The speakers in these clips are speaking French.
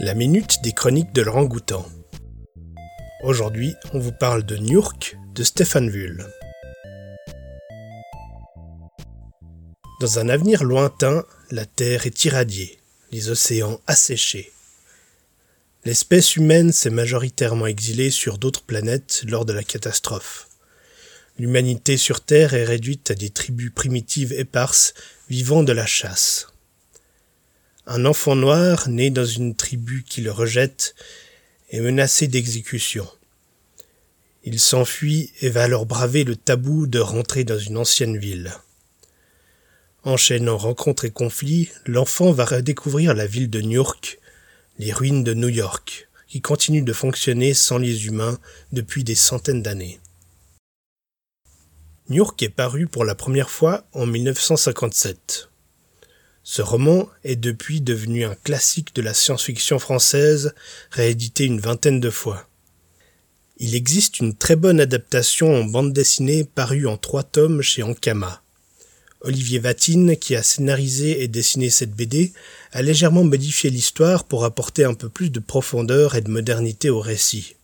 La minute des chroniques de Laurent Goutan. Aujourd'hui, on vous parle de Niurk de Stéphane Vull. Dans un avenir lointain, la Terre est irradiée, les océans asséchés. L'espèce humaine s'est majoritairement exilée sur d'autres planètes lors de la catastrophe. L'humanité sur Terre est réduite à des tribus primitives éparses vivant de la chasse. Un enfant noir né dans une tribu qui le rejette est menacé d'exécution. Il s'enfuit et va alors braver le tabou de rentrer dans une ancienne ville. Enchaînant rencontres et conflits, l'enfant va redécouvrir la ville de New York, les ruines de New York, qui continuent de fonctionner sans les humains depuis des centaines d'années. New York est paru pour la première fois en 1957. Ce roman est depuis devenu un classique de la science-fiction française, réédité une vingtaine de fois. Il existe une très bonne adaptation en bande dessinée parue en trois tomes chez Ankama. Olivier Vatine, qui a scénarisé et dessiné cette BD, a légèrement modifié l'histoire pour apporter un peu plus de profondeur et de modernité au récit.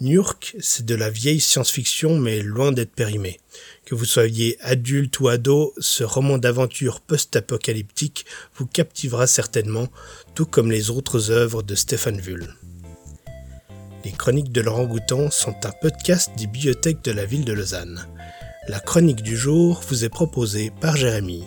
Nurk, c'est de la vieille science-fiction mais loin d'être périmé. Que vous soyez adulte ou ado, ce roman d'aventure post-apocalyptique vous captivera certainement, tout comme les autres œuvres de Stéphane Vull. Les chroniques de Laurent Goutan sont un podcast des bibliothèques de la ville de Lausanne. La chronique du jour vous est proposée par Jérémy.